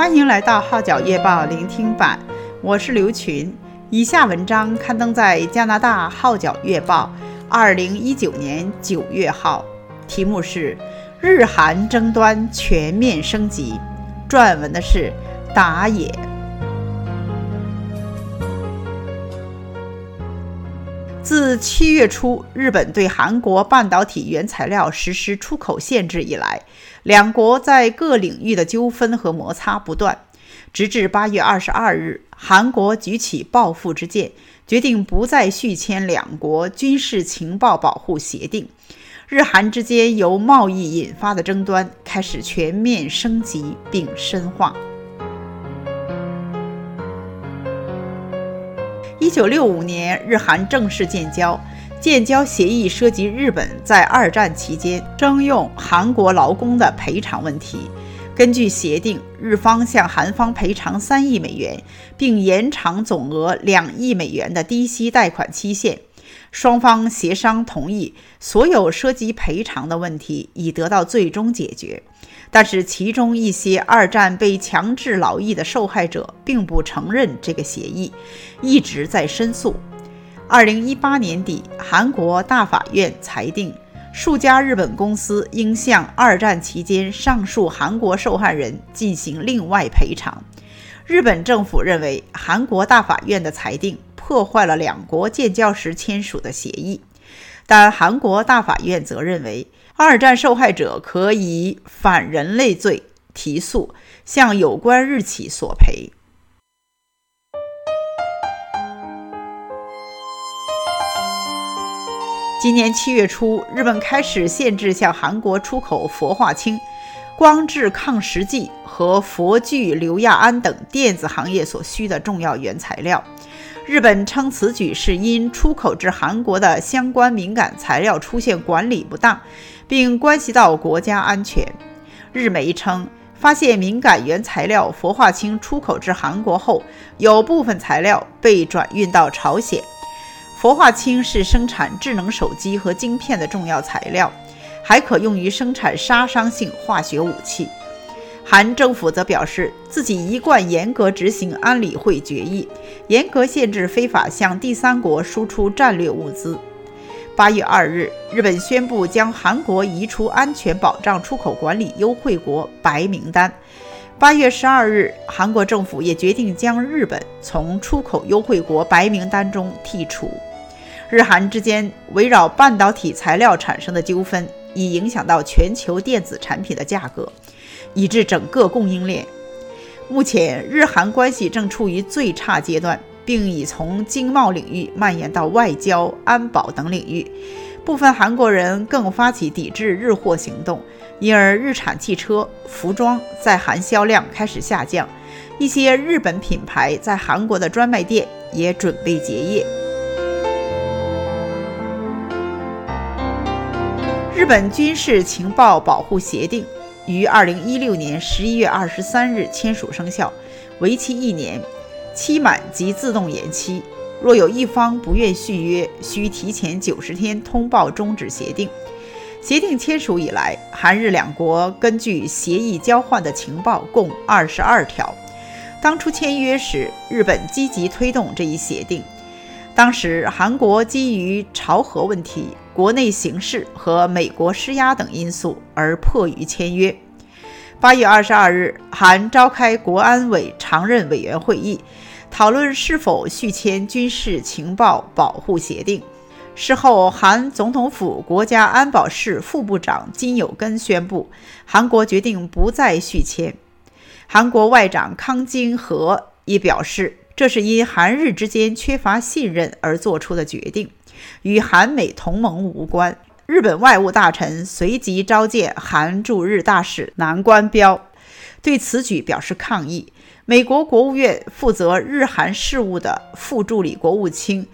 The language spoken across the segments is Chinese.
欢迎来到《号角月报》聆听版，我是刘群。以下文章刊登在加拿大《号角月报》二零一九年九月号，题目是《日韩争端全面升级》，撰文的是打野。自七月初日本对韩国半导体原材料实施出口限制以来，两国在各领域的纠纷和摩擦不断，直至八月二十二日，韩国举起报复之剑，决定不再续签两国军事情报保护协定。日韩之间由贸易引发的争端开始全面升级并深化。一九六五年，日韩正式建交。建交协议涉及日本在二战期间征用韩国劳工的赔偿问题。根据协定，日方向韩方赔偿三亿美元，并延长总额两亿美元的低息贷款期限。双方协商同意，所有涉及赔偿的问题已得到最终解决。但是，其中一些二战被强制劳役的受害者并不承认这个协议，一直在申诉。二零一八年底，韩国大法院裁定，数家日本公司应向二战期间上述韩国受害人进行另外赔偿。日本政府认为，韩国大法院的裁定破坏了两国建交时签署的协议，但韩国大法院则认为，二战受害者可以反人类罪提诉，向有关日企索赔。今年七月初，日本开始限制向韩国出口氟化氢、光致抗蚀剂和氟聚硫亚胺等电子行业所需的重要原材料。日本称此举是因出口至韩国的相关敏感材料出现管理不当。并关系到国家安全。日媒称，发现敏感原材料氟化氢出口至韩国后，有部分材料被转运到朝鲜。氟化氢是生产智能手机和晶片的重要材料，还可用于生产杀伤性化学武器。韩政府则表示，自己一贯严格执行安理会决议，严格限制非法向第三国输出战略物资。八月二日，日本宣布将韩国移出安全保障出口管理优惠国白名单。八月十二日，韩国政府也决定将日本从出口优惠国白名单中剔除。日韩之间围绕半导体材料产生的纠纷，已影响到全球电子产品的价格，以致整个供应链。目前，日韩关系正处于最差阶段。并已从经贸领域蔓延到外交、安保等领域，部分韩国人更发起抵制日货行动，因而日产汽车、服装在韩销量开始下降，一些日本品牌在韩国的专卖店也准备结业。日本军事情报保护协定于二零一六年十一月二十三日签署生效，为期一年。期满即自动延期，若有一方不愿续约，需提前九十天通报终止协定。协定签署以来，韩日两国根据协议交换的情报共二十二条。当初签约时，日本积极推动这一协定。当时，韩国基于朝核问题、国内形势和美国施压等因素而迫于签约。八月二十二日，韩召开国安委常任委员会议，讨论是否续签军事情报保护协定。事后，韩总统府国家安保室副部长金有根宣布，韩国决定不再续签。韩国外长康京和也表示，这是因韩日之间缺乏信任而做出的决定，与韩美同盟无关。日本外务大臣随即召见韩驻日大使南关标，对此举表示抗议。美国国务院负责日韩事务的副助理国务卿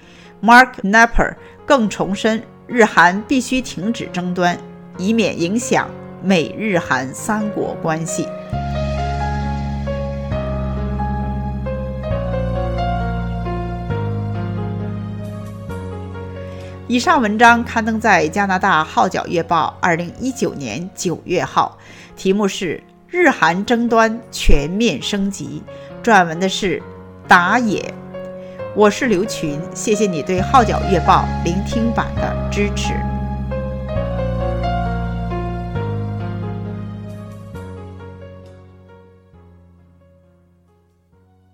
Mark Knapper 更重申，日韩必须停止争端，以免影响美日韩三国关系。以上文章刊登在加拿大《号角月报》二零一九年九月号，题目是《日韩争端全面升级。撰文的是打野，我是刘群，谢谢你对《号角月报》聆听版的支持。